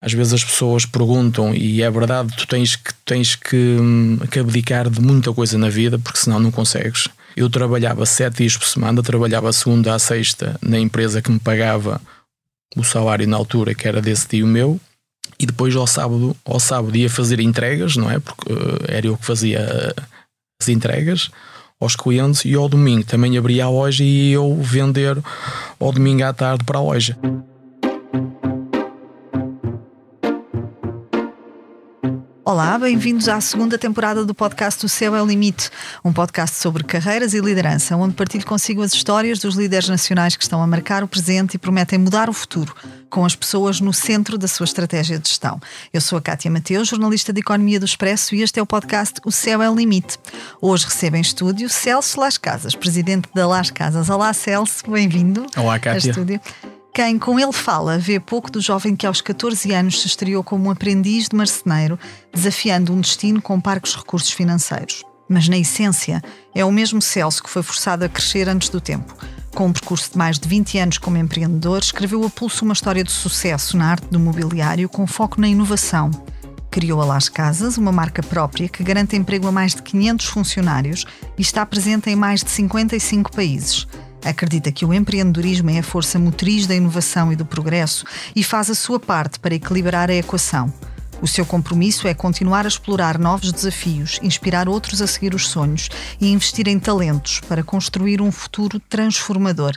às vezes as pessoas perguntam, e é verdade, tu tens que, tens que, hum, que abdicar de muita coisa na vida, porque senão não consegues. Eu trabalhava sete dias por semana, trabalhava segunda à sexta na empresa que me pagava o salário na altura, que era desse tio meu, e depois ao sábado, ao sábado ia fazer entregas, não é? Porque uh, era eu que fazia eh, as entregas aos clientes e ao domingo também abria a loja e eu vender ao domingo à tarde para a loja. Olá, bem-vindos à segunda temporada do podcast O Céu é o Limite, um podcast sobre carreiras e liderança, onde partilho consigo as histórias dos líderes nacionais que estão a marcar o presente e prometem mudar o futuro, com as pessoas no centro da sua estratégia de gestão. Eu sou a Cátia Mateus, jornalista de Economia do Expresso, e este é o podcast O Céu é o Limite. Hoje recebo em estúdio Celso Las Casas, presidente da Las Casas. Olá, Celso, bem-vindo. Olá, Cátia. Estúdio. Quem com ele fala vê pouco do jovem que aos 14 anos se estreou como um aprendiz de marceneiro, desafiando um destino com parcos recursos financeiros. Mas na essência, é o mesmo Celso que foi forçado a crescer antes do tempo. Com um percurso de mais de 20 anos como empreendedor, escreveu a pulso uma história de sucesso na arte do mobiliário com foco na inovação. Criou a Las Casas, uma marca própria que garante emprego a mais de 500 funcionários e está presente em mais de 55 países. Acredita que o empreendedorismo é a força motriz da inovação e do progresso e faz a sua parte para equilibrar a equação. O seu compromisso é continuar a explorar novos desafios, inspirar outros a seguir os sonhos e investir em talentos para construir um futuro transformador.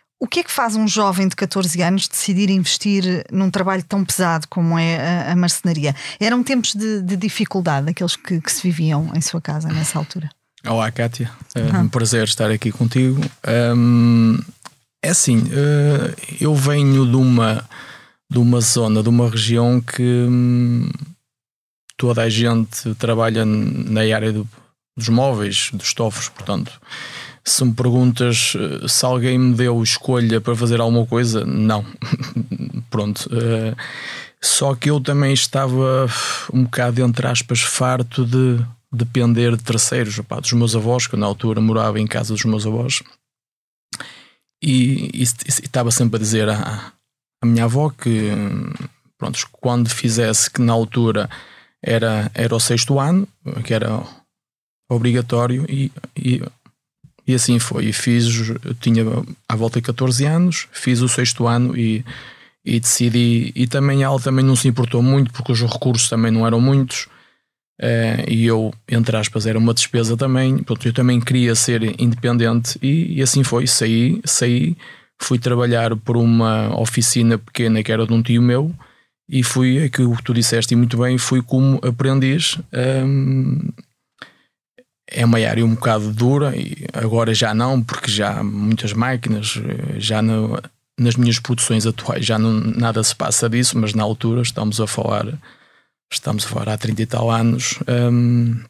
O que é que faz um jovem de 14 anos decidir investir num trabalho tão pesado como é a, a marcenaria? Eram tempos de, de dificuldade, aqueles que, que, se viviam em sua casa nessa altura? Olá, Kátia. É um prazer estar aqui contigo. Um, é assim, uh, eu venho de uma, de uma zona, de uma região que hum, toda a gente trabalha na área do, dos móveis, dos estofos, portanto se me perguntas eh, se alguém me deu escolha para fazer alguma coisa, não. Pronto. Uh, só que eu também estava um bocado, entre aspas, farto de depender de terceiros, dos meus avós, que eu na altura morava em casa dos meus avós, e, e, e estava sempre a dizer à, à minha avó que, pronto, quando fizesse, que na altura era, era o sexto ano, que era obrigatório, e, e e assim foi. E fiz, tinha à volta de 14 anos, fiz o sexto ano e, e decidi. E também ela também não se importou muito, porque os recursos também não eram muitos. Uh, e eu, entre aspas, era uma despesa também. Pronto, eu também queria ser independente e, e, assim foi. Saí, saí, fui trabalhar por uma oficina pequena que era de um tio meu e fui, aquilo que tu disseste muito bem, fui como aprendiz. Um, é uma área um bocado dura e agora já não, porque já há muitas máquinas, já no, nas minhas produções atuais já não, nada se passa disso, mas na altura estamos a falar, estamos a falar há 30 e tal anos. Um,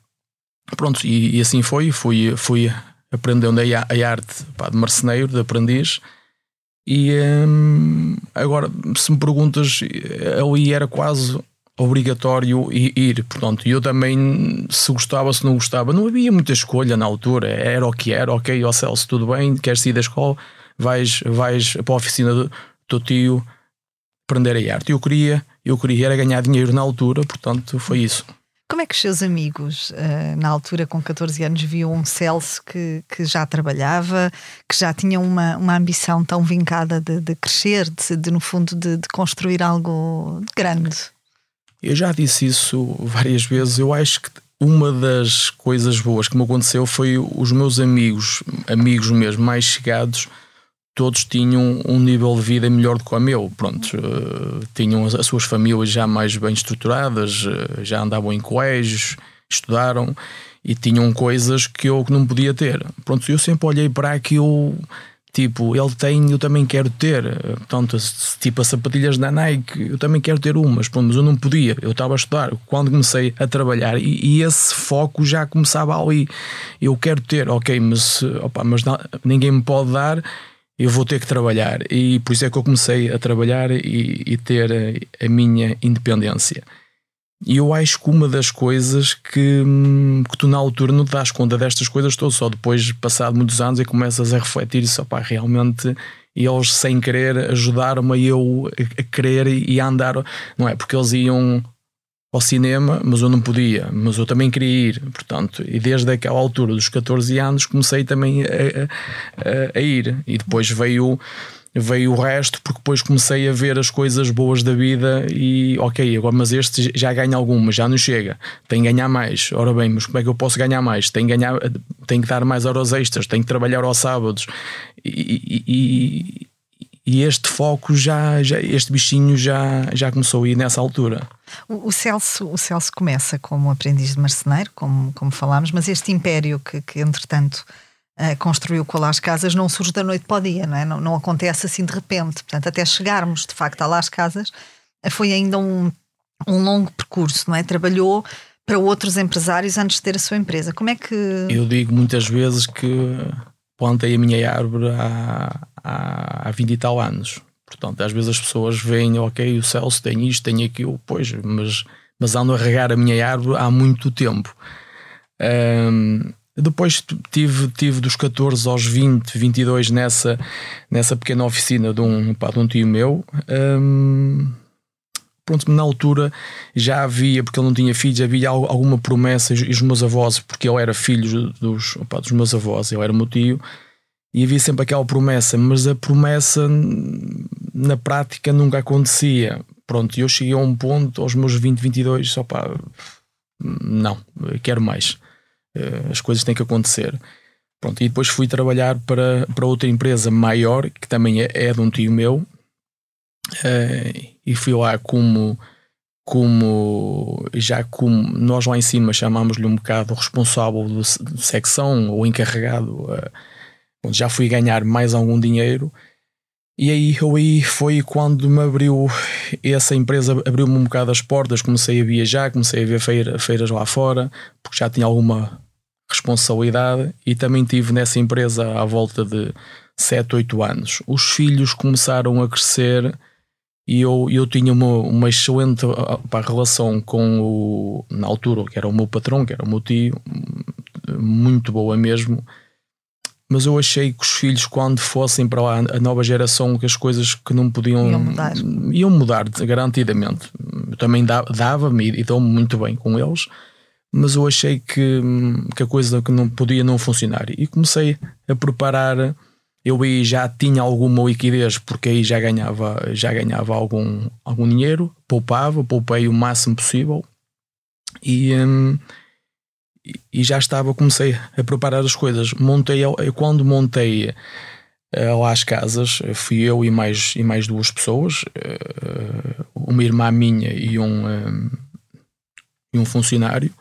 pronto, e, e, assim foi, fui, fui aprendendo a, a arte pá, de marceneiro, de aprendiz. E um, agora, se me perguntas, ali era quase obrigatório ir. Portanto, eu também, se gostava, se não gostava, não havia muita escolha na altura. Era o que era, ok, ó Celso, tudo bem, queres ir da escola, vais, vais para a oficina do teu tio aprender a arte. Eu queria, eu queria era ganhar dinheiro na altura, portanto, foi isso. Como é que os seus amigos, eh, na altura com 14 anos, viam um Celso que, que já trabalhava, que já tinha uma, uma ambição tão vincada de, de crescer, de, de, no fundo, de, de construir algo grande? Eu já disse isso várias vezes. Eu acho que uma das coisas boas que me aconteceu foi os meus amigos, amigos mesmo mais chegados, todos tinham um nível de vida melhor do que o meu. Pronto, uh, tinham as, as, suas famílias já mais bem estruturadas, uh, já andavam em colégios, estudaram e tinham coisas que eu não podia ter. Pronto, eu sempre olhei para aquilo Tipo, ele tem, eu também quero ter. Portanto, tipo, as sapatilhas da Nike, eu também quero ter umas, pronto, mas eu não podia. Eu estava a estudar. Quando comecei a trabalhar, e, e esse foco já começava ali. Eu quero ter, ok, mas, opa, mas não, ninguém me pode dar, eu vou ter que trabalhar. E por isso é que eu comecei a trabalhar e, e ter a, a minha independência. E eu acho que uma das coisas que, que tu na altura não te das conta destas coisas todas, só depois, passado muitos anos, e começas a refletir isso, opá, realmente eles sem querer ajudaram-me a eu a querer e a andar, não é? Porque eles iam ao cinema, mas eu não podia, mas eu também queria ir, portanto, e desde aquela altura dos 14 anos comecei também a, a, a ir, e depois veio veio o resto, porque depois comecei a ver as coisas boas da vida e ok, agora mas este já ganha alguma, já não chega, tem que ganhar mais. Ora bem, mas como é que eu posso ganhar mais? Tem que, ganhar, tem que dar mais horas extras, tem que trabalhar aos sábados e, e, e este foco já, já, este bichinho já, já começou a ir nessa altura. O, Celso, o Celso começa como aprendiz de marceneiro, como, como falámos, mas este império que, que entretanto uh, construiu com a Casas não surge da noite para o dia, não, é? não, não acontece assim de repente. Portanto, até chegarmos de facto a Las Casas, eh, foi ainda um, um longo percurso, não é? Trabalhou para outros empresários antes de ter a sua empresa. Como é que. Eu digo muitas vezes que plantei a minha árvore há, há, há 20 e tal anos. Portanto, às vezes as pessoas veem, ok, o Celso tem isto, tem aquilo, pois, mas, mas ando a regar a minha árvore há muito tempo. Um, depois tive, tive dos 14 aos 20, 22 nessa, nessa pequena oficina de um, pá, de um tio meu. Um, pronto, na altura já havia, porque ele não tinha filhos, havia alguma promessa, e os meus avós, porque eu era filho dos, opa, dos meus avós, eu era meu tio, e havia sempre aquela promessa, mas a promessa na prática nunca acontecia. Pronto, eu cheguei a um ponto, aos meus 20, 22, só pá, não, quero mais. Uh, as coisas têm que acontecer. Pronto, e depois fui trabalhar para, para outra empresa maior, que também é, é de um tio meu, uh, e fui lá como, como já como nós lá em cima chamámos-lhe um bocado responsável de, de secção ou encarregado, uh, já fui ganhar mais algum dinheiro. E aí, aí foi quando me abriu essa empresa, abriu-me um bocado as portas, comecei a viajar, comecei a ver feira, feiras lá fora, porque já tinha alguma responsabilidade e também tive nessa empresa à volta de 7, 8 anos. Os filhos começaram a crescer e eu, eu tinha uma, uma excelente pá, relação com o, na altura, que era o meu patrão, que era o meu tio, muito boa mesmo. Mas eu achei que os filhos, quando fossem para lá a nova geração, que as coisas que não podiam iam mudar, iam mudar garantidamente. Eu também dava-me e dou-me muito bem com eles mas eu achei que, que a coisa que não podia não funcionar. E comecei a preparar eu aí já tinha alguma liquidez porque aí já ganhava já ganhava algum algum dinheiro poupava poupei o máximo possível. E hum, e já estava comecei a preparar as coisas montei quando montei uh, lá as casas fui eu e mais e mais duas pessoas uh, uma irmã minha e um, um e um funcionário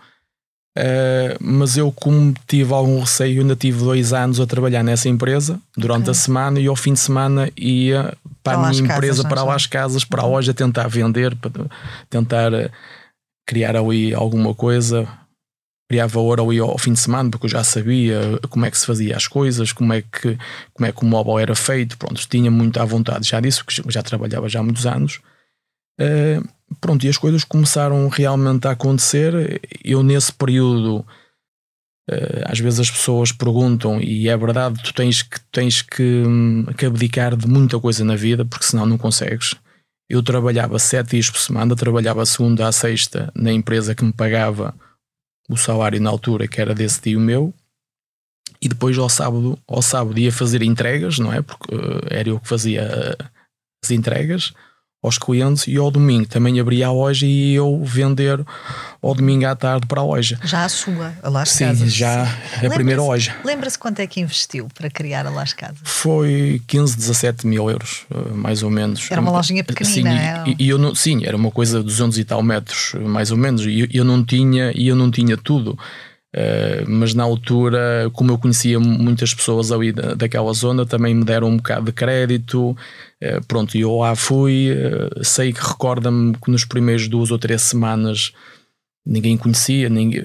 mas eu, como tive algum receio, ainda tive dois anos a trabalhar nessa empresa durante okay. a semana e ao fim de semana ia para, para a minha empresa, casas, para lá as casas, para a uhum. loja tentar vender, para tentar eh, criar ali alguma coisa, criar valor ali ao fim de semana, porque eu já sabia como é que se fazia as coisas, como é que, como é que o móvel era feito. Pronto, tinha muito à vontade já disso, porque já trabalhava já há muitos anos. Uh, pronto, e as coisas começaram realmente a acontecer. Eu, nesse período, uh, às vezes as pessoas perguntam, e é verdade, tu tens que, tens que, um, que abdicar de muita coisa na vida, porque senão não consegues. Eu trabalhava sete dias por semana, trabalhava segunda à sexta na empresa que me pagava o salário na altura, que era desse tio meu, e depois ao sábado, ao sábado ia fazer entregas, não é? Porque uh, era eu que fazia as entregas aos clientes e ao domingo também abria a loja e eu vender ao domingo à tarde para a loja. Já a sua, a Las Sim, Casas. já a primeira loja. Lembra-se quanto é que investiu para criar a Las Casas? Foi 15, 17 mil euros, eh, mais ou menos. Era uma lojinha pequenina, sim, é? e, e eu não, sim, era uma coisa de 200 e tal metros, mais ou menos, e eu, eu não tinha, e eu não tinha tudo. Uh, mas na altura, como eu conhecia muitas pessoas ali da, daquela zona, também me deram um bocado de crédito. Uh, pronto, eu lá fui. Uh, sei que recorda-me que nos primeiros duas ou três semanas ninguém conhecia, ninguém,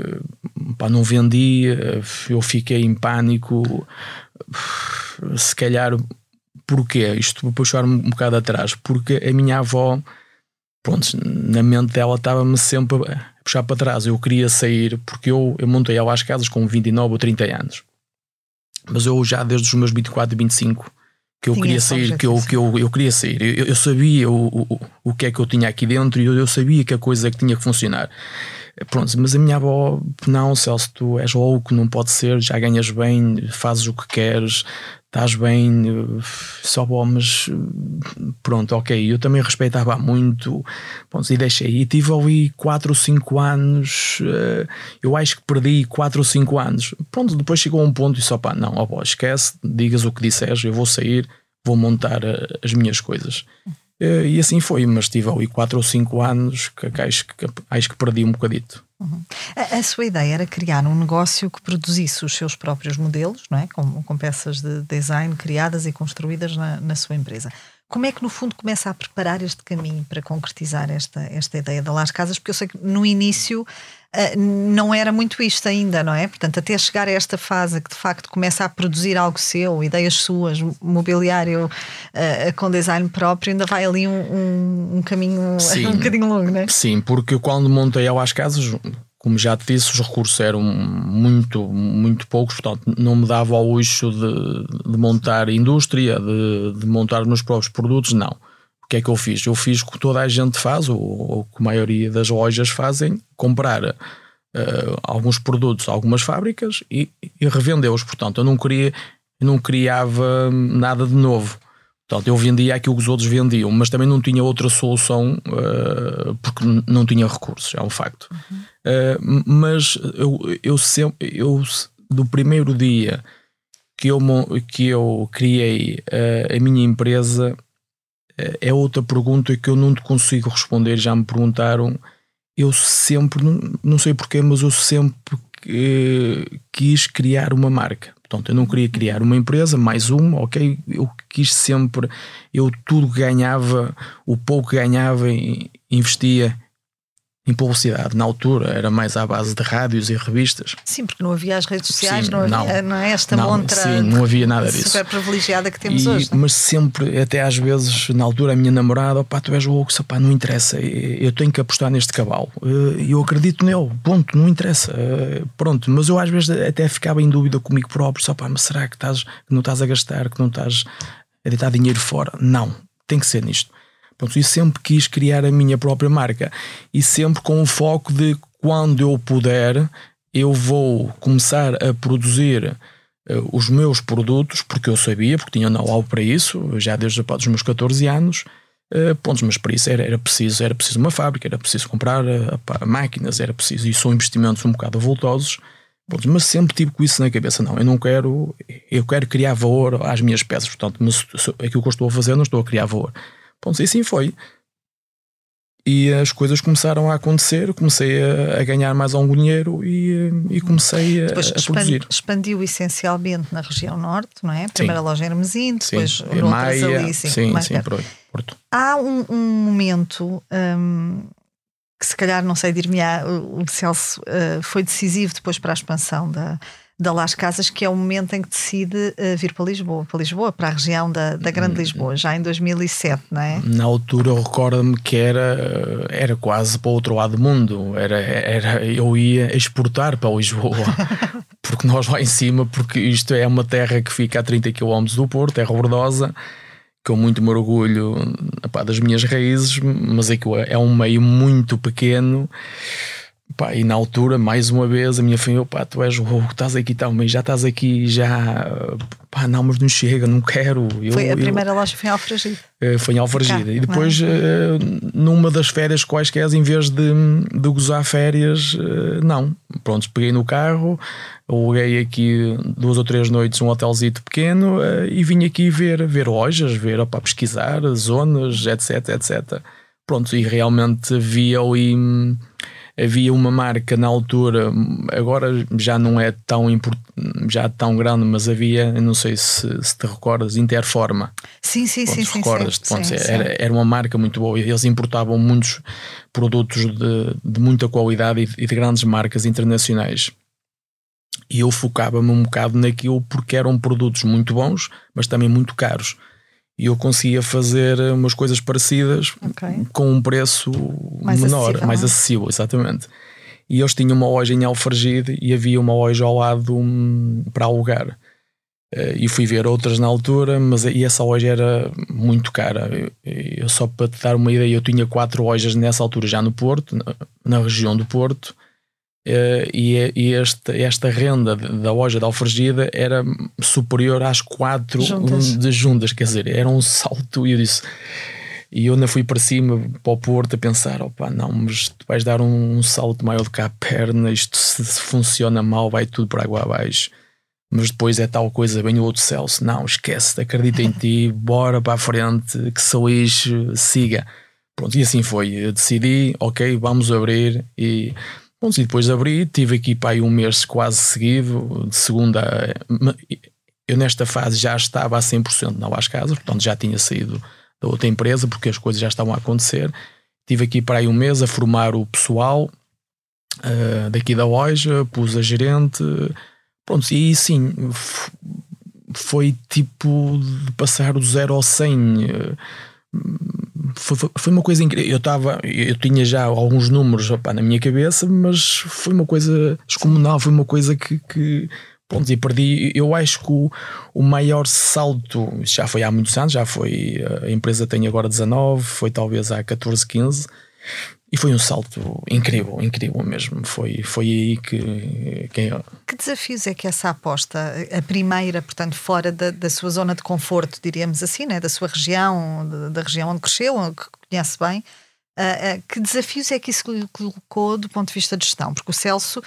pá, não vendia, eu fiquei em pânico. Se calhar, porquê? Isto vou puxar-me um bocado atrás, porque a minha avó, pronto, na mente dela estava-me sempre puxar para trás. Eu queria sair porque eu, eu montei ao às casas com 29 ou 30 anos. Mas eu já desde os meus 24 e 25 que eu tinha queria sair, que eu, que eu, eu queria sair. Eu, eu sabia o, o, o que é que eu tinha aqui dentro e eu, eu sabia que a coisa que tinha que funcionar. Pronto, mas a minha avó, não, Celso, tu és louco, não pode ser, já ganhas bem, fazes o que queres, estás bem, só bom, mas pronto, ok. Eu também respeitava muito, pronto, e deixei. E tive ali 4 ou 5 anos, eh, eu acho que perdi 4 ou 5 anos. Pronto, depois chegou a um ponto e só pá, não, ó, esquece, digas o que disseres, eu vou sair, vou montar eh, as minhas coisas. Eh, e assim foi, mas tive ali 4 ou 5 anos que, acho, que acho que perdi um bocadito. Uhum. A, a, sua ideia era criar um negócio que produzisse os seus próprios modelos, não é? com, com peças de design criadas e construídas na, na sua empresa. Como é que, no fundo, começa a preparar este caminho para concretizar esta, esta ideia da Las Casas? Porque eu sei que no início uh, não era muito isto ainda, não é? Portanto, até chegar a esta fase que de facto começa a produzir algo seu, ideias suas, mobiliário uh, com design próprio, ainda vai ali um, um, um caminho Sim. um bocadinho longo, não é? Sim, porque quando montei a Las Casas como já te disse, os recursos eram muito, muito poucos, portanto, não me dava ao luxo de, de montar indústria, de, de, montar os meus próprios produtos, não. O que é que eu fiz? Eu fiz o que toda a gente faz, ou, ou que a maioria das lojas fazem, comprar uh, alguns produtos algumas fábricas e, e revendê-los. Portanto, eu não queria, não criava nada de novo. Portanto, eu vendia aquilo que os outros vendiam, mas também não tinha outra solução uh, porque não tinha recursos, é um facto. Uhum. Uh, mas eu, eu sempre, eu, do primeiro dia que eu, que eu criei uh, a minha empresa, é outra pergunta que eu não te consigo responder. Já me perguntaram, eu sempre, não, não sei porquê, mas eu sempre quis criar uma marca. Portanto, eu não queria criar uma empresa, mais uma, ok? Eu quis sempre, eu tudo ganhava, o pouco ganhava, investia em publicidade. Na altura era mais à base de rádios e revistas. Sim, porque não havia as redes sociais, sim, não, havia, não, não é esta não, montra sim, não havia nada disso. super privilegiada que temos e, hoje. Não? Mas sempre, até às vezes, na altura, a minha namorada, opá, tu és louco, pá, não interessa, eu tenho que apostar neste cavalo. Eh, eu acredito nele, ponto, não interessa. Eh, pronto, mas eu às vezes até ficava em dúvida comigo próprio, só pá, mas será que, estás, que não estás a gastar, que não estás a deitar dinheiro fora? Não, tem que ser nisto. Pronto, e sempre quis criar a minha própria marca e sempre com o foco de quando eu puder, eu vou começar a produzir uh, os meus produtos, porque eu sabia, porque tinha know-how para isso, já desde os meus 14 anos. Uh, pontos, mas para isso era, era, preciso, era preciso uma fábrica, era preciso comprar pá, máquinas, era preciso, e são investimentos um bocado voltosos, pontos, mas sempre tive com isso na cabeça, não, eu não quero, eu quero criar valor às minhas peças, portanto, mas aquilo que eu estou a fazer, não estou a criar valor. Ponto, e assim foi. E as coisas começaram a acontecer, comecei a, a ganhar mais algum dinheiro e, e comecei a, depois a produzir. Expandiu essencialmente na região norte, não é? Primeira sim. loja era Mesino, depois sim. Maia, ali, sim, sim, sim por aí, Porto. Há um, um momento um, que se calhar, não sei, dir-me, o Celso uh, foi decisivo depois para a expansão da, da Las Casas, que é o momento em que decide uh, vir para Lisboa, para Lisboa, para a região da, da Grande Lisboa, já em 2007, não é? Na altura eu recordo-me que era, era quase para o outro lado do mundo, era, era, eu ia exportar para Lisboa, porque nós lá em cima, porque isto é uma terra que fica a 30 km do Porto, terra bordosa, com muito me orgulho epá, das minhas raízes, mas é que é um meio muito pequeno Pá, e na altura, mais uma vez, a minha família, pá, tu és o estás aqui também, já estás aqui, já, pá, não, mas não chega, não quero. Eu, foi a primeira eu, loja foi em Alfragida. Eh, foi em Alfragida. E depois, é? numa das férias quaisquer, em vez de, de gozar férias, eh, não. Pronto, peguei no carro, aluguei aqui duas ou três noites um hotelzito pequeno e vim aqui ver, ver lojas, ver, opa, pesquisar zonas, etc, etc. Pronto, e realmente vi ali havia uma marca na altura, agora já não é tão já tão grande, mas havia, não sei se, se te recordas, Interforma. Sim, sim, sim, sim. Recordas sim, sim, era, era uma marca muito boa. Eles importavam muitos produtos de, de muita qualidade e de, e de grandes marcas internacionais. E eu focava-me um bocado naquilo porque eram produtos muito bons, mas também muito caros e eu conseguia fazer umas coisas parecidas okay. com um preço mais menor, acessível, mais é? acessível, exatamente. E eles tinham uma loja em Alfargide e havia uma loja ao lado um, para alugar. Uh, e fui ver outras na altura, mas e essa loja era muito cara. Eu, só para te dar uma ideia, eu tinha quatro lojas nessa altura já no Porto, na, na região do Porto, e, e este, esta renda da loja da Alfragida era superior às quatro juntas. de juntas, quer dizer, era um salto. E eu disse, e eu ainda fui para cima, para o Porto, a pensar: opa, não, mas tu vais dar um, um salto maior do que a perna, isto se, se, funciona mal, vai tudo por água abaixo. Mas depois é tal coisa, bem o outro Celso, não, esquece, acredita em ti, bora para a frente, que lixo, siga. Pronto, e assim foi. Eu decidi, ok, vamos abrir e Bom, e depois abri, tive aqui para aí um mês quase seguido, de segunda. Eu nesta fase já estava a 100% na Las Casas, portanto já tinha saído da outra empresa porque as coisas já estavam a acontecer. Tive aqui para aí um mês a formar o pessoal uh, daqui da loja, pus a gerente. Pronto, e sim, foi tipo de passar do zero ao 100. Uh, foi, foi uma coisa incrível. Eu estava, eu tinha já alguns números opa, na minha cabeça, mas foi uma coisa descomunal, foi uma coisa que, que pronto, e perdi. Eu acho que o, o maior salto já foi há muitos anos, já foi. A empresa tem agora 19, foi talvez há 14, 15. E foi um salto incrível, incrível mesmo. Foi, foi aí que. Que, que desafios é que essa aposta, a primeira, portanto, fora da, da sua zona de conforto, diríamos assim, né? da sua região, da, da região onde cresceu, que conhece bem, uh, uh, que desafios é que isso lhe colocou do ponto de vista de gestão? Porque o Celso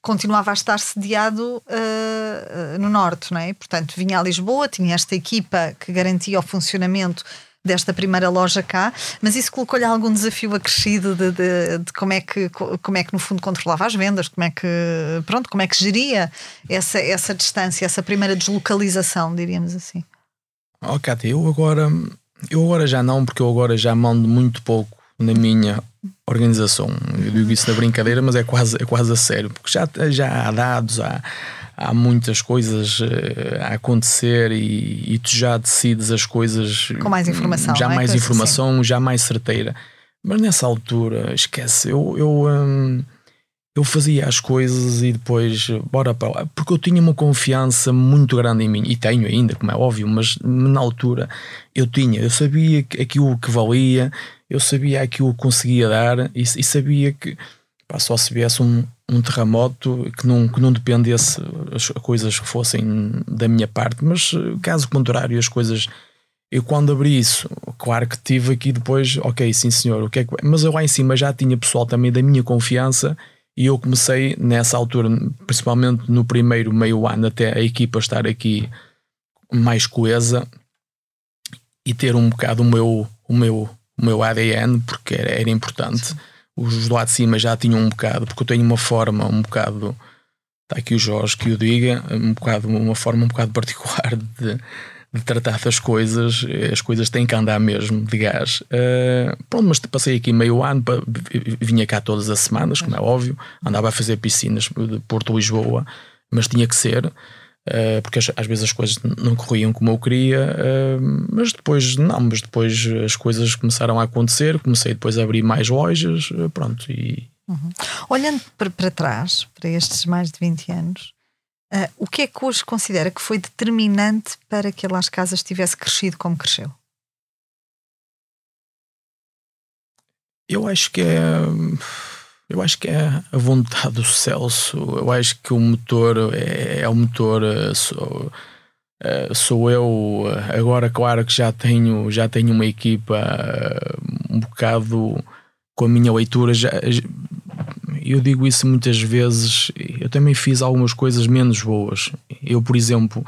continuava a estar sediado uh, no Norte, não é? Portanto, vinha a Lisboa, tinha esta equipa que garantia o funcionamento desta primeira loja cá, mas isso colocou-lhe algum desafio acrescido de, de, de, como, é que, como é que no fundo controlava as vendas, como é que pronto, como é que geria essa, essa distância, essa primeira deslocalização, diríamos assim. Oh, Cátia, eu agora eu agora já não, porque eu agora já mando muito pouco na minha organização. Eu digo isso na brincadeira, mas é quase, é quase a sério, porque já, já há dados, há, há muitas coisas eh, a acontecer e, e, tu já decides as coisas com mais informação, já é? mais informação, assim. já mais certeira. Mas nessa altura, esquece, eu, eu, hum, eu fazia as coisas e depois, bora para lá, porque eu tinha uma confiança muito grande em mim, e tenho ainda, como é óbvio, mas na altura eu tinha, eu sabia aquilo que valia, eu sabia aquilo que conseguia dar e, e sabia que pá, só se viesse um, um terremoto que não, que não dependesse as coisas que fossem da minha parte, mas eh, caso contrário, as coisas. Eu quando abri isso, claro que tive aqui depois, ok, sim senhor, o que é que. Mas eu lá em cima já tinha pessoal também da minha confiança e eu comecei nessa altura, principalmente no primeiro meio ano, até a equipa estar aqui mais coesa e ter um bocado o meu, o meu, o meu ADN, porque era, era importante. Sim os lá de cima já tinham um bocado, porque eu tenho uma forma um bocado, está aqui o Jorge que o diga, um bocado, uma forma um bocado particular de, de tratar das coisas, as coisas têm que andar mesmo de gás. Uh, pronto, mas passei aqui meio ano, vinha cá todas as semanas, como é óbvio, andava a fazer piscinas de Porto Lisboa, mas tinha que ser. Uh, porque às vezes as coisas não corriam como eu queria, uh, mas depois não, mas depois as coisas começaram a acontecer, comecei depois a abrir mais lojas, uh, pronto. E... Uhum. Olhando para, para, trás, para estes mais de 20 anos, o que é que hoje considera que foi determinante para que Las Casas tivesse crescido como cresceu? Eu acho que é eu acho que é a vontade do Celso. Eu acho que o motor é, é o motor. Eh, sou, eh, sou eu agora, claro que já tenho, já tenho uma equipa um bocado com a minha leitura. Já, eu digo isso muitas vezes. Eu também fiz algumas coisas menos boas. Eu, por exemplo,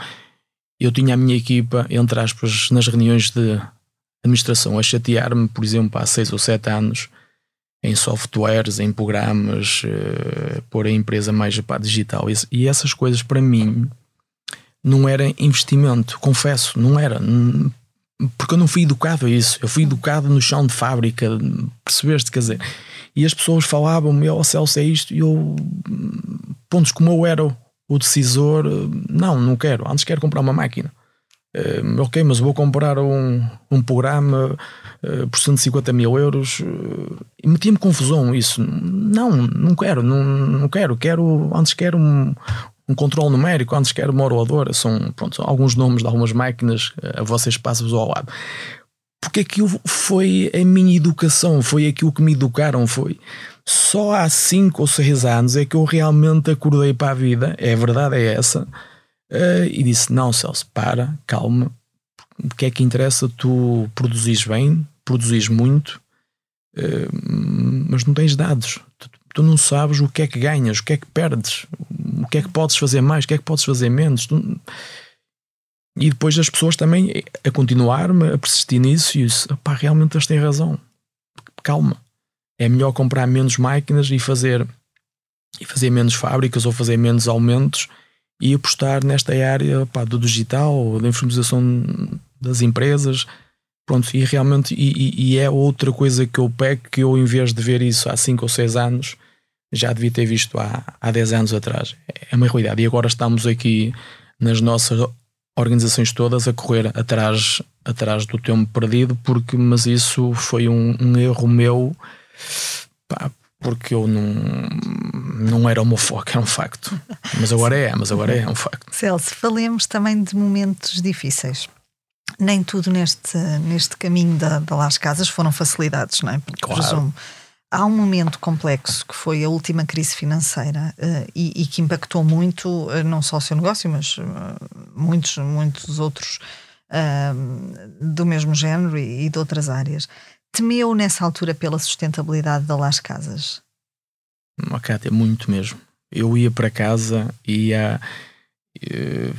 eu tinha a minha equipa, entre aspas, nas reuniões de administração, a chatear-me, por exemplo, há seis ou sete anos em softwares, em programas, uh, pôr a empresa mais pá, digital. E essas coisas para mim não era investimento, confesso, não era. Porque eu não fui educado a isso. Eu fui educado no chão de fábrica, percebeste? Quer dizer, e as pessoas falavam-me, oh Celso, é isto, e eu, pontos como eu era o decisor, não, não quero, antes quero comprar uma máquina. Uh, ok, mas vou comprar um, um programa uh, por 150 mil euros uh, e metia-me confusão isso. Não, não quero, não, não quero. Quero, antes quero um, um controle numérico, antes quero uma oradora. São pronto, alguns nomes de algumas máquinas, a vocês passam ao lado. Porque aquilo foi a minha educação, foi aquilo que me educaram, foi. Só há 5 ou 6 anos é que eu realmente acordei para a vida, é verdade, é essa Uh, e disse: Não, Celso, para, calma. O que é que interessa? Tu produzis bem, produzis muito, uh, mas não tens dados. Tu, tu, não sabes o que é que ganhas, o que é que perdes, o que é que podes fazer mais, o que é que podes fazer menos. Tu... E depois as pessoas também a continuar-me, a persistir nisso, e disse: pá, realmente eles têm razão. Calma. É melhor comprar menos máquinas e fazer, e fazer menos fábricas ou fazer menos aumentos e apostar nesta área pá, do digital, da informatização das empresas. Pronto, e realmente e, e, é outra coisa que eu pego que eu, em vez de ver isso há 5 ou 6 anos, já devia ter visto há, há 10 anos atrás. É uma realidade. E agora estamos aqui nas nossas organizações todas a correr atrás, atrás do tempo perdido, porque, mas isso foi um, um erro meu. Pá, porque eu não, não era homofóbico, era um facto. Mas agora é, mas agora é, um facto. Celso, falemos também de momentos difíceis. Nem tudo neste, neste caminho da, da Las Casas foram facilidades, não é? Claro. Presumo. Há um momento complexo que foi a última crise financeira uh, e, e, que impactou muito, uh, não só o seu negócio, mas uh, muitos, muitos outros do mesmo género e, e de outras áreas temeu nessa altura pela sustentabilidade da Las Casas? Uma Cátia, muito mesmo. Eu ia para casa e ia. Eh,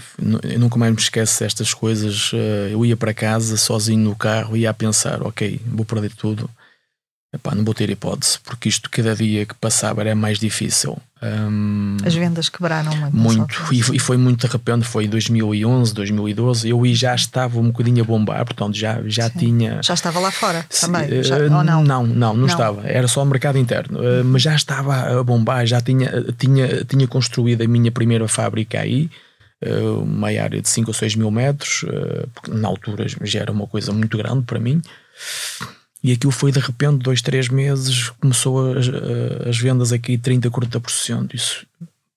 eu nunca mais me esqueço destas coisas. Eh, eu ia para casa sozinho no carro e ia a pensar: ok, vou perder tudo Epá, não vou ter hipótese, porque isto cada dia que passava era mais difícil. Um, As vendas quebraram muito. Muito, e, e, foi muito de repente, foi em 2011, 2012. Eu já estava um bocadinho a bombar, portanto já, já tinha. Já estava lá fora também? Já, uh, ou não? Não, não, não, não, estava. Era só o mercado interno, uh, mas já estava a bombar, já tinha, tinha, tinha construído a minha primeira fábrica aí. Uma área de 5 ou 6 mil metros, porque na altura já era uma coisa muito grande para mim. E aquilo foi de repente, dois, três meses, começou as, as vendas aqui 30%, 40%. Isso,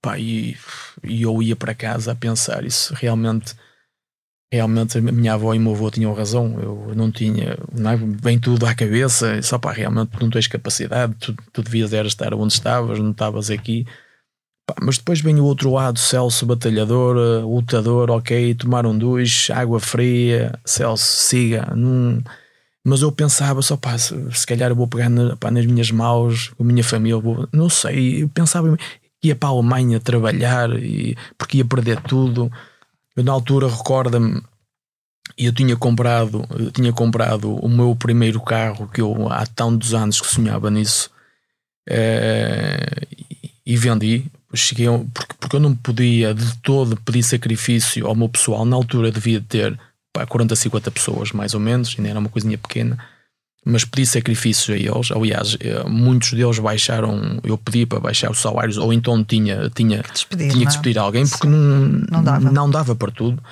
pá, e, e eu ia para casa a pensar, isso realmente realmente a minha avó e o meu avô tinham razão. Eu não tinha, não é, vem tudo à cabeça, só pá, realmente não tens capacidade, tu, tu devias era estar onde estavas, não estavas aqui. Pá, mas depois vem o outro lado, Celso batalhador, lutador, ok, tomaram duche, água fria, Celso, siga, não mas eu pensava só, pá, se, se calhar eu vou pegar na, pá, nas minhas mãos, com a minha família, vou, não sei, eu pensava ia para a Alemanha trabalhar e, porque ia perder tudo. Eu na altura recorda-me eu tinha comprado, eu tinha comprado o meu primeiro carro que eu há tantos anos que sonhava nisso é, e vendi. Cheguei porque, porque eu não podia de todo pedir sacrifício ao meu pessoal. Na altura devia ter pá, 40, 50 pessoas, mais ou menos, ainda era uma coisinha pequena, mas pedi sacrifícios a eles. Aliás, eh, muitos deles baixaram, eu pedi para baixar os salários, ou então tinha, tinha, que despedir, tinha que despedir alguém, porque não, não, dava. não dava para tudo.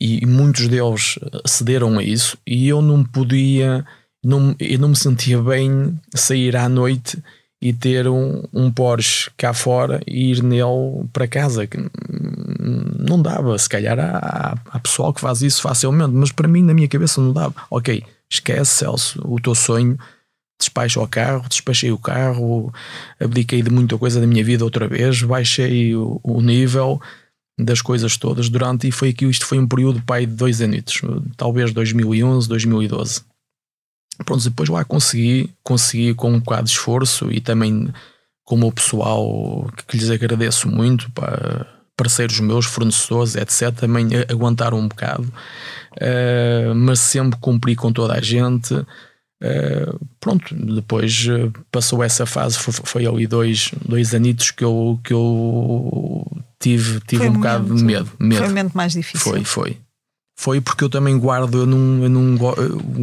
E, muitos deles cederam a isso, e eu não podia, não, eu não me sentia bem sair à noite e ter um, um Porsche cá fora e ir nele para casa. Que não dava. Se calhar há, há pessoal que faz isso facilmente, mas para mim, na minha cabeça, não dava. Ok, esquece, Celso, o teu sonho despacho ao carro, despachei o carro, abdiquei de muita coisa da minha vida outra vez, baixei o, o nível das coisas todas durante e foi aqui isto foi um período pai de dois anos, talvez 2011, 2012. Pronto, depois lá consegui, consegui com um bocado de esforço e também com o meu pessoal que lhes agradeço muito, para parceiros meus, fornecedores, etc. Também aguentar um bocado, uh, mas sempre cumpri com toda a gente. Uh, pronto, depois eh, passou essa fase, foi, foi ali dois, dois anitos que eu, que eu tive, tive um bocado momento, de medo, medo. Foi o momento mais difícil. Foi, foi. Foi porque eu também guardo, eu não, eu não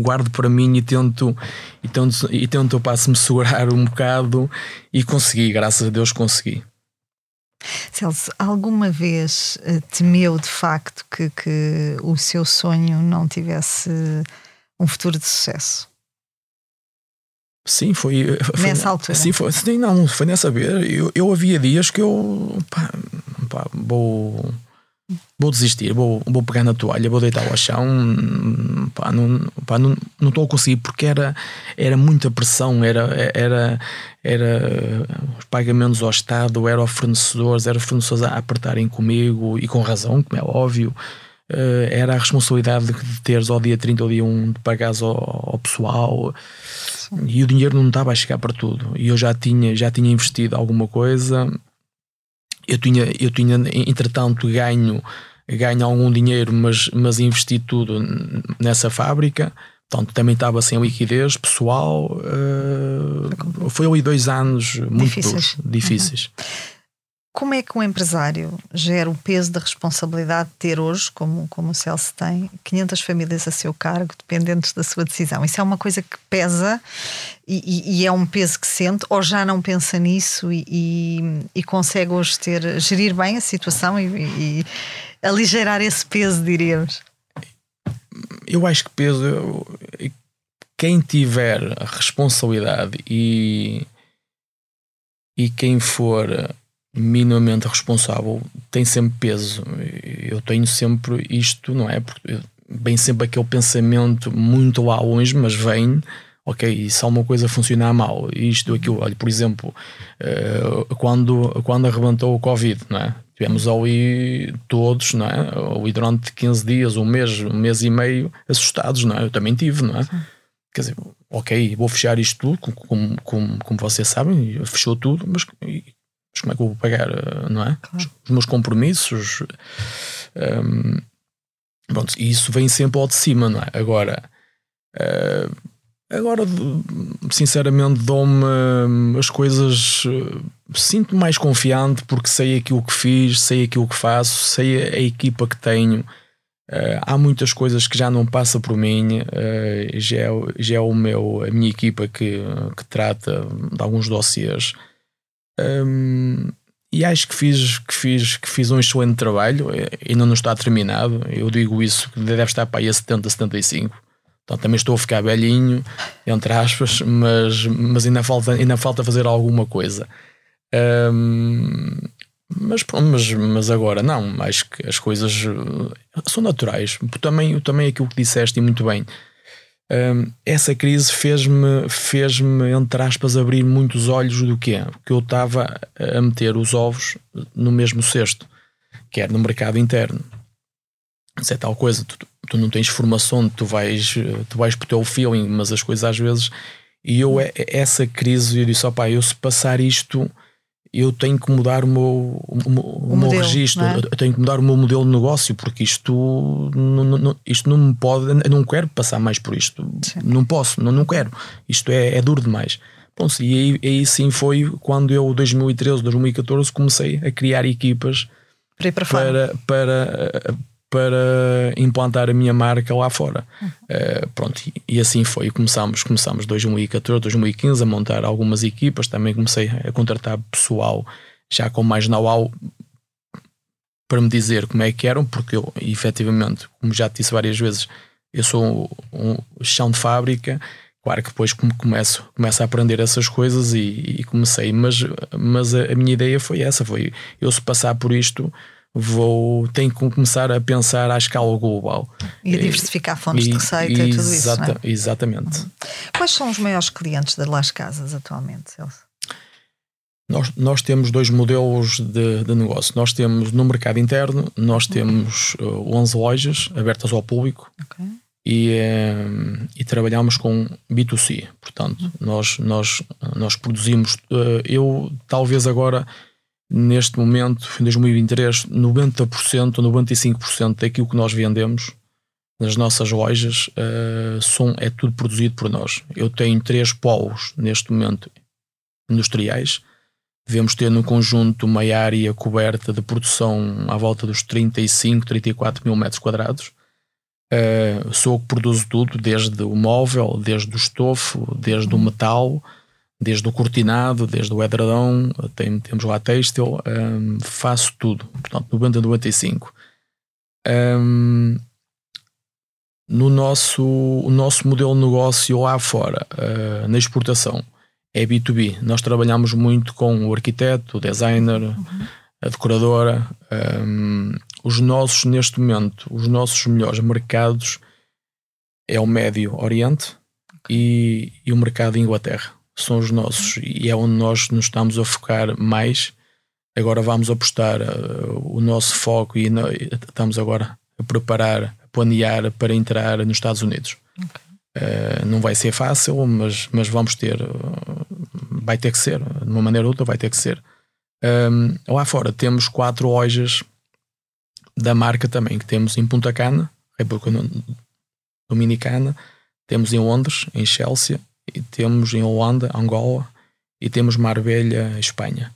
guardo para mim e tento, e tento, e tento passo-me segurar um bocado e consegui, graças a Deus consegui. Celso, alguma vez eh, temeu de facto que, que o seu sonho não tivesse um futuro de sucesso? Sim, foi, foi nessa altura. Sim, foi, sim, não, foi nessa vez. Eu, eu havia dias que eu pá, pá, vou vou desistir, vou, vou pegar na toalha, vou deitar ao chão, pá, não, pá, não, não estou a conseguir porque era, era muita pressão, era, era, era os pagamentos ao Estado, era aos fornecedores, era os fornecedores a apertarem comigo e com razão, como é óbvio. Uh, era a responsabilidade de teres ao dia 30 ou dia 1 de pagares ao, ao pessoal Sim. e o dinheiro não estava a chegar para tudo. E eu já tinha, já tinha investido alguma coisa eu tinha, eu tinha entretanto ganho, ganho algum dinheiro, mas, mas investi tudo nessa fábrica. Portanto, também estava sem liquidez pessoal. Uh, foi ali dois anos muito difíceis. difíceis. Uhum. Como é que um empresário gera o peso da responsabilidade de ter hoje, como, como o Celso tem, 500 famílias a seu cargo, dependentes da sua decisão? Isso é uma coisa que pesa e, e é um peso que sente, ou já não pensa nisso e, e, e consegue hoje ter, gerir bem a situação e, aligeirar esse peso, diríamos? Eu acho que peso, quem tiver a responsabilidade e, e quem for minimamente responsável tem sempre peso. Eu tenho sempre isto, não é? Porque vem sempre aquele pensamento muito lá longe, mas vem, ok, e se alguma coisa funcionar mal, isto, aquilo, olha, por exemplo, uh, quando, quando arrebentou o Covid, não é? Tivemos ali todos, não é? Ali durante 15 dias, um mês, um mês e meio, assustados, não é? Eu também tive, não é? Sim. Quer dizer, ok, vou fechar isto tudo, como, como, como vocês sabem, fechou tudo, mas como é que eu vou pagar, eh, não é? Claro. Os meus compromissos. Um, pronto, e isso vem sempre ao de cima, não é? Agora, uh, agora sinceramente, dou-me hum, as coisas. Sinto-me mais confiante porque sei aquilo que fiz, sei aquilo que faço, sei a, equipa que tenho. Uh, há muitas coisas que já não passa por mim, uh, já, é, já é o meu, a minha equipa que, que trata de alguns dossiês. Um, e acho que fiz, que, fiz, que fiz um excelente trabalho, ainda não está terminado. Eu digo isso deve estar para aí a 70, 75. Então também estou a ficar velhinho, entre aspas, mas, mas ainda, falta, ainda falta fazer alguma coisa. Um, mas, mas, mas agora não, acho que as coisas são naturais. Também, também aquilo que disseste e muito bem um, essa crise fez-me, fez-me, entre aspas, abrir muitos olhos do que é. Que eu estava a meter os ovos no mesmo cesto, quer no mercado interno. Se é tal coisa, tu, tu não tens formação, tu vais, tu vais para o teu feeling, mas as coisas às vezes. E eu, é, é essa crise, eu disse: opá, eu se passar isto eu tenho que mudar o meu, o, o, o meu modelo, registro, é? eu tenho que mudar o meu modelo de negócio, porque isto não, não, isto não me pode, eu não quero passar mais por isto, sim. não posso, não, não quero, isto é, é duro demais. Bom, e aí, aí sim foi quando eu, 2013, 2014, comecei a criar equipas para, para, para, para implantar a minha marca lá fora. Uh, pronto, e, e, assim foi. Começámos, começámos 2014, 2015 a montar algumas equipas. Também comecei a contratar pessoal já com mais know-how para me dizer como é que eram, porque eu, efetivamente, como já te disse várias vezes, eu sou um, um chão de fábrica. Claro que depois começo, começo a aprender essas coisas e, e comecei, mas, mas a, a minha ideia foi essa: foi eu se passar por isto vou tenho que começar a pensar à escala global. E a diversificar fontes e, de receita e, e tudo isso. É? Exatamente. Quais são os maiores clientes da Las Casas atualmente, Celso? Nós, nós temos dois modelos de, de, negócio. Nós temos no mercado interno, nós temos uh, 11 lojas abertas ao público okay. e, e, trabalhamos com B2C. Portanto, uhum. nós, nós, nós produzimos, uh, eu talvez agora, neste momento, em 2023, 90% ou 95% daquilo que nós vendemos nas nossas lojas uh, são, é tudo produzido por nós. Eu tenho três polos neste momento industriais devemos ter no conjunto uma área coberta de produção à volta dos 35, 34 mil metros quadrados. Uh, sou que produzo tudo, desde o móvel, desde o estofo, desde o metal, desde o cortinado, desde o edredão, tem, temos lá têxtil, um, faço tudo, portanto, 90 95. Um, no nosso, o nosso modelo de negócio lá fora, uh, na exportação, é B2B. Nós trabalhamos muito com o arquiteto, o designer, uhum. a decoradora. Um, os nossos, neste momento, os nossos melhores mercados é o Médio Oriente e, e o mercado de Inglaterra. São os nossos e é onde nós nos estamos a focar mais. Agora vamos apostar uh, o nosso foco e no, estamos agora a preparar, a planear para entrar nos Estados Unidos. Okay. Uh, não vai ser fácil, mas, mas vamos ter, uh, vai ter que ser, de uma maneira ou outra vai ter que ser. Um, lá fora temos quatro lojas da marca também, que temos em Punta Cana, República Dominicana, temos em Londres, em Chelsea, e temos em Holanda, Angola, e temos Marbella, Espanha.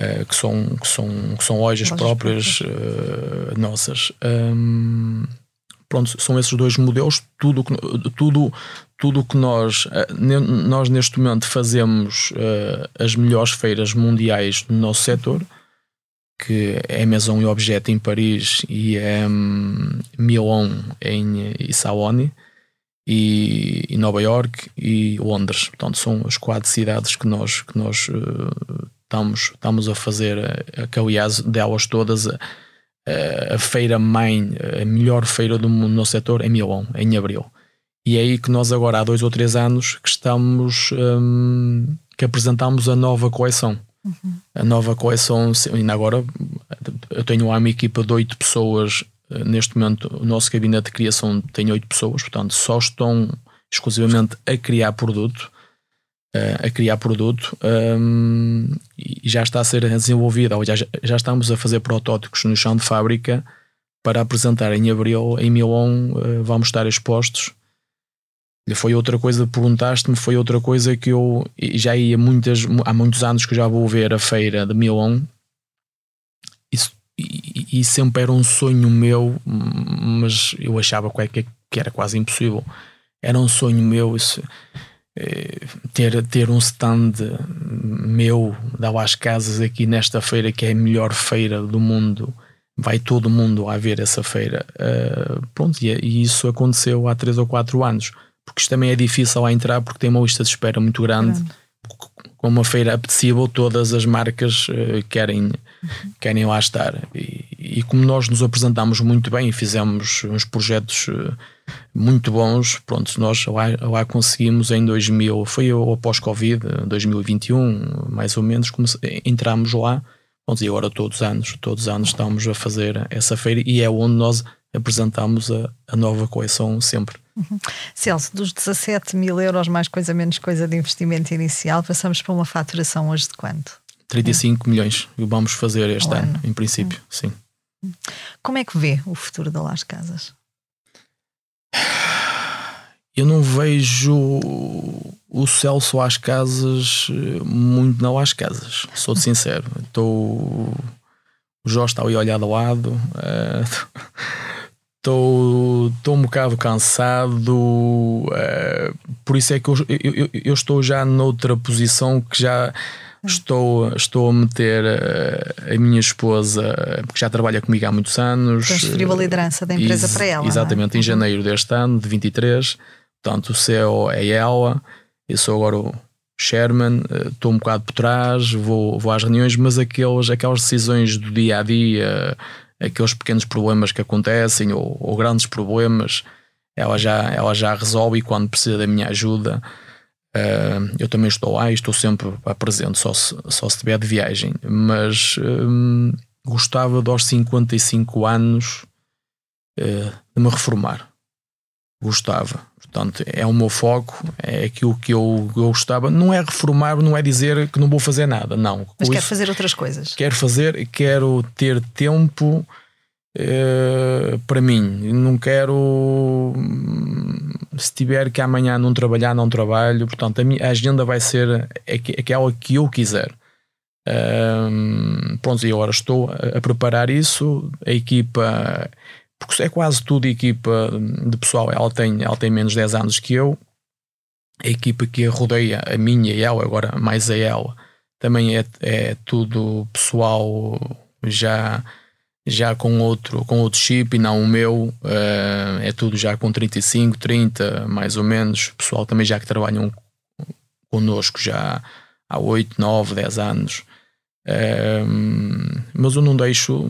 Uh, que, são, que, são, que são lojas, lojas próprias, próprias. nossas. Um, pronto, são esses dois modelos. Tudo que, tudo, tudo que nós, eh, nós neste momento fazemos uh, as melhores feiras mundiais no nosso setor, que é Maison e Objet em Paris e é um, Milan em Issaone e, e, Nova York e Londres. Portanto, são as quatro cidades que nós, que nós uh, estamos, estamos a fazer, que aliás delas todas a feira mãe, a melhor feira do mundo no setor é Milão, em abril. E é aí que nós agora há dois ou três anos que estamos um, que apresentamos a nova coleção. Uhum. A nova coleção, ainda agora eu tenho lá uma equipa de oito pessoas. Eh, neste momento, o nosso gabinete de criação tem oito pessoas, portanto, só estão exclusivamente a criar produto a criar produto um, e já está a ser desenvolvida, ou já, já estamos a fazer protótipos no chão de fábrica para apresentar em abril em Milão, uh, vamos estar expostos. Foi outra coisa, perguntaste-me, foi outra coisa que eu já ia muitas, há muitos anos que já vou ver a feira de Milão Isso, e, e, sempre era um sonho meu, mas eu achava que, que era quase impossível. Era um sonho meu. Isso, ter, ter um stand meu da Las Casas aqui nesta feira, que é a melhor feira do mundo, vai todo mundo a ver essa feira. Uh, pronto, e, e, isso aconteceu há 3 ou 4 anos, porque isto também é difícil lá entrar, porque tem uma lista de espera muito grande. Uma feira apetecível, todas as marcas uh, querem, querem lá estar. E, e, como nós nos apresentamos muito bem e fizemos uns projetos. Uh, muito bons. Pronto, nós lá, lá conseguimos em 2000, foi após Covid, 2021, mais ou menos, entramos lá. Pronto, e agora todos os anos, todos os anos estamos a fazer essa feira e é onde nós apresentamos a, a nova coleção sempre. Uhum. Celso, dos 17 mil euros mais coisa menos coisa de investimento inicial, passamos para uma faturação hoje de quanto? 35 milhões vamos fazer este ano, ano, em princípio, uhum. sim. Como é que vê o futuro da Las Casas? eu não vejo o Celso às casas muito não às casas, sou sincero. Estou. O Jorge está ali a olhar de lado. Estou, estou um bocado cansado. Uh, por isso é que eu, eu, eu, estou já noutra posição que já estou, estou a meter a, a minha esposa, porque já trabalha comigo há muitos anos. Transferiu a liderança da empresa para ela. É? Exatamente, é? em janeiro deste ano, de 23. Portanto, o CEO é ela, eu sou agora o chairman, estou um bocado por trás, vou, vou às reuniões, mas aqueles, aquelas decisões do dia a dia, aqueles pequenos problemas que acontecem ou, ou grandes problemas, ela já, ela já resolve e quando precisa da minha ajuda. Uh, eu também estou lá e estou sempre presente, só se, só se tiver de viagem. Mas um, gostava de aos 55 anos uh, de me reformar. Gostava. Portanto, é o meu foco, é aquilo que eu, eu gostava. Não é reformar, não é dizer que não vou fazer nada, não. Mas quero fazer outras coisas. Quero fazer, quero ter tempo uh, para mim. Não quero. Se tiver que amanhã não trabalhar, não trabalho. Portanto, a minha agenda vai ser aquela que eu quiser. Um, pronto, e agora estou a preparar isso. A equipa porque é quase tudo equipa de pessoal. Ela tem, ela tem menos 10 anos que eu. A equipa que a rodeia, a minha e ela, agora mais a ela, também é, é tudo pessoal já já com outro, com outro chip e não o meu, uh, é tudo já com 35, 30, mais ou menos. Pessoal também já que trabalham connosco já há 8, 9, 10 anos. Um, mas eu não deixo,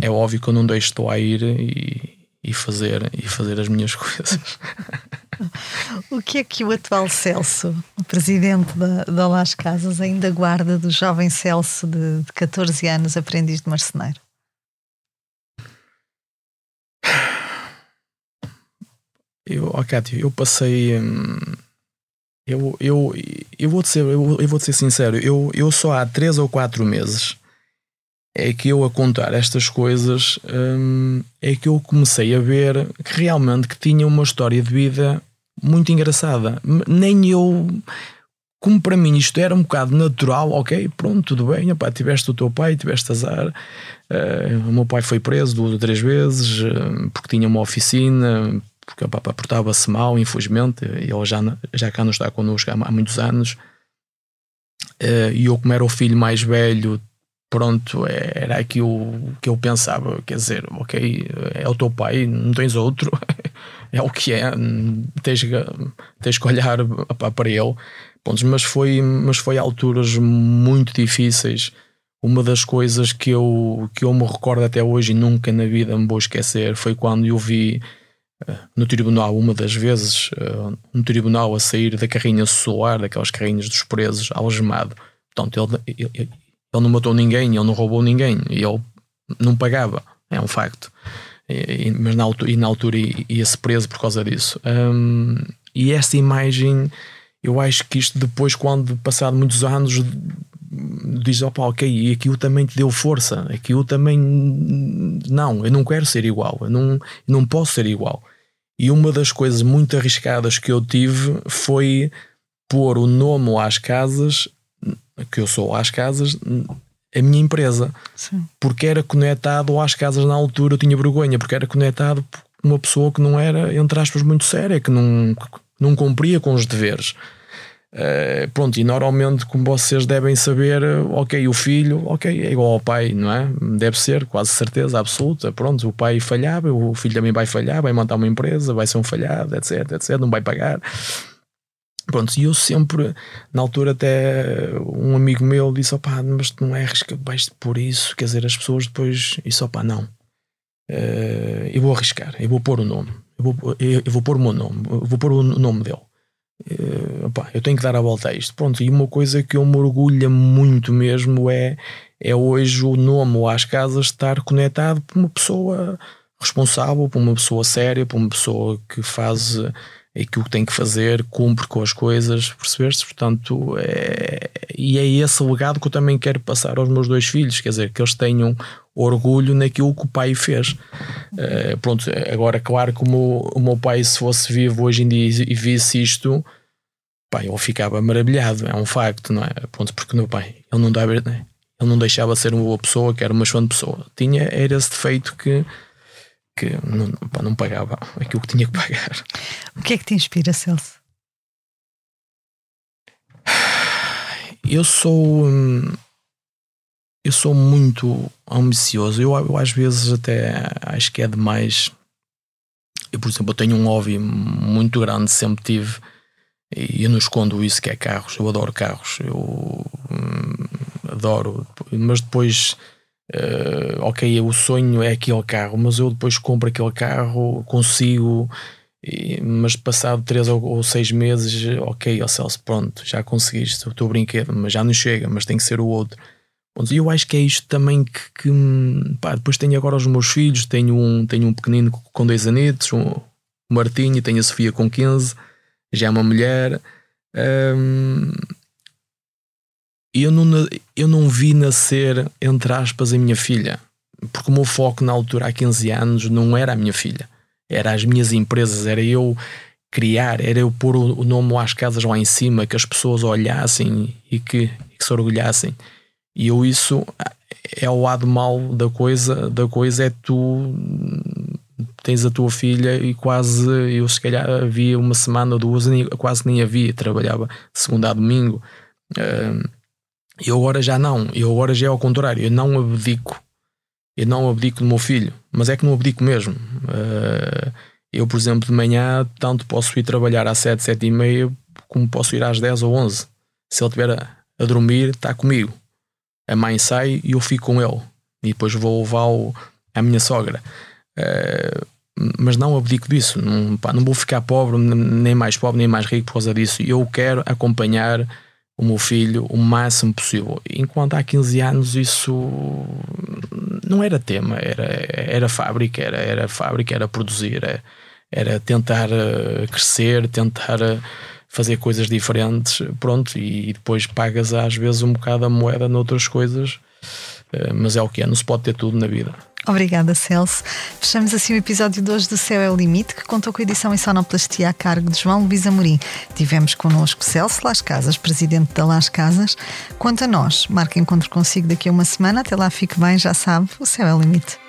é óbvio que eu não deixo de lá ir e, e, fazer, e fazer as minhas coisas. o que é que o atual Celso, o presidente da, da Las Casas, ainda guarda do jovem Celso de, de 14 anos, aprendiz de marceneiro? Eu, oh, Cátia, eu passei. Hum, eu, eu, eu, vou ser, eu, eu vou ser sincero, eu, eu só há três ou quatro meses é que eu a contar estas coisas hum, é que eu comecei a ver que realmente que tinha uma história de vida muito engraçada. Nem eu, como para mim isto era um bocado natural, ok, pronto, tudo bem, opa, tiveste o teu pai, tiveste azar. Uh, o meu pai foi preso duas ou três vezes uh, porque tinha uma oficina, porque opa, portava-se mal, infelizmente, e ele já, já cá não está connosco há, há muitos anos. Uh, e eu, como era o filho mais velho, pronto, é, era aquilo que eu pensava, quer dizer, ok, é o teu pai, não tens outro, é o que é, tens, tens que olhar para ele. Pontos, mas foi, mas foi alturas muito difíceis. Uma das coisas que eu, que eu me recordo até hoje e nunca na vida me vou esquecer foi quando eu vi eh, no tribunal, uma das vezes, uh, um tribunal a sair da carrinha solar, daquelas carrinhas dos presos, algemado. Portanto, ele, ele, ele, não matou ninguém, ele não roubou ninguém, ele não pagava, é um facto. E, mas na altura, e na altura ia-se preso por causa disso. Um, e essa imagem, eu acho que isto depois, quando passado muitos anos, diz: opa, ok, e aquilo também te deu força, aquilo também. Não, eu não quero ser igual, eu não, eu não posso ser igual. E uma das coisas muito arriscadas que eu tive foi pôr o nome às casas, que eu sou às casas, a minha empresa. Sim. Porque era conectado às casas na altura, eu tinha vergonha, porque era conectado por uma pessoa que não era, entre aspas, muito séria, que não, que não cumpria com os deveres. Uh, pronto, e normalmente, como vocês devem saber, ok, o filho, ok, é igual ao pai, não é? Deve ser, quase certeza absoluta. Pronto, o pai falhava, o filho também vai falhar, vai montar uma empresa, vai ser um falhado, etc, etc, não vai pagar. Pronto, e eu sempre, na altura, até um amigo meu disse: opá, mas tu não erras que vais por isso, quer dizer, as pessoas depois, isso, opá, não. Uh, eu vou arriscar, eu vou pôr o nome, eu vou, eu, eu vou pôr o meu nome, eu vou pôr o nome dele. Uh, opa, eu tenho que dar a volta a isto. Pronto, e uma coisa que eu me orgulho muito mesmo é, é hoje o nome às casas estar conectado por uma pessoa responsável, por uma pessoa séria, por uma pessoa que faz aquilo que tem que fazer, cumpre com as coisas, percebeste? Portanto, é, e é esse legado que eu também quero passar aos meus dois filhos, quer dizer, que eles tenham orgulho naquilo que o pai fez. Uh, pronto, agora, claro que o meu, pai, se fosse vivo hoje em dia e visse isto, pai, eu ficava maravilhado, é um facto, não é? Pronto, porque meu pai, ele não, dava, ele não deixava de ser uma boa pessoa, que era uma excelente pessoa. Tinha, era esse defeito que que não, pá, não pagava aquilo que tinha que pagar. O que é que te inspira, Celso? Eu sou. Hum, eu sou muito ambicioso. Eu, eu, às vezes até acho que é demais. Eu, por exemplo, eu tenho um hobby muito grande, sempre tive, E eu não escondo isso que é carros, eu adoro carros, eu hum, adoro, mas depois, uh, ok, o sonho é aquele carro, mas eu depois compro aquele carro, consigo, e, mas passado três ou, ou, seis meses, ok, ó Celso, pronto, já conseguiste o teu brinquedo, mas já não chega, mas tem que ser o outro. E eu acho que é isto também que, que pá, depois tenho agora os meus filhos, tenho um, tenho um pequenino com dois anitos, um, o Martinho, tenho a Sofia com 15 já é uma mulher. Hum, eu, não, eu não vi nascer, entre aspas, a minha filha, porque o meu foco na altura, há 15 anos, não era a minha filha, era as minhas empresas, era eu criar, era eu pôr o nome às casas lá em cima, que as pessoas olhassem e que, que se orgulhassem. E eu isso é o lado mal da coisa, da coisa é tu tens a tua filha e quase, eu se calhar havia uma semana ou duas, quase nem havia, trabalhava segunda a domingo. Uh, eu agora já não, eu agora já é ao contrário, eu não abdico, eu não abdico do meu filho, mas é que não abdico mesmo. Uh, eu, por exemplo, de manhã, tanto posso ir trabalhar às 7, 7 e meia, como posso ir às 10 ou 11. Se ele estiver a, a dormir, está comigo. A mãe sai e eu fico com ele. E depois vou levá-lo à minha sogra. Uh, mas não abdico disso. Não, pá, não vou ficar pobre, nem mais pobre, nem mais rico por causa disso. Eu quero acompanhar o meu filho o máximo possível. Enquanto há 15 anos isso não era tema, era, era fábrica, era, era fábrica, era produzir, era, era tentar eh, crescer, tentar eh, fazer coisas diferentes, pronto, e depois pagas às vezes um bocado a moeda noutras coisas, mas é o que é, não se pode ter tudo na vida. Obrigada, Celso. Fechamos assim o episódio de hoje do Céu é o Limite, que contou com a edição em sonoplastia a cargo de João Luís Amorim. Tivemos connosco Celso Las Casas, presidente da Las Casas. Quanto a nós, marque encontro consigo daqui a uma semana. Até lá, fique bem, já sabe, o Céu é o Limite.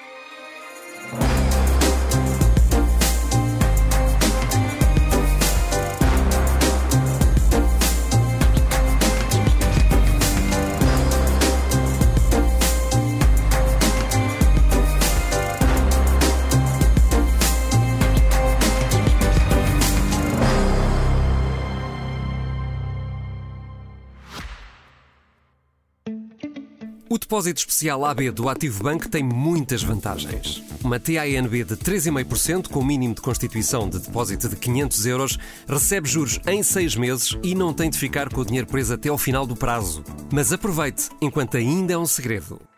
Depósito especial AB do Ativo Bank tem muitas vantagens. Uma TANB de 3,5% com mínimo de constituição de depósito de 500 euros recebe juros em 6 meses e não tem de ficar com o dinheiro preso até ao final do prazo. Mas aproveite, enquanto ainda é um segredo.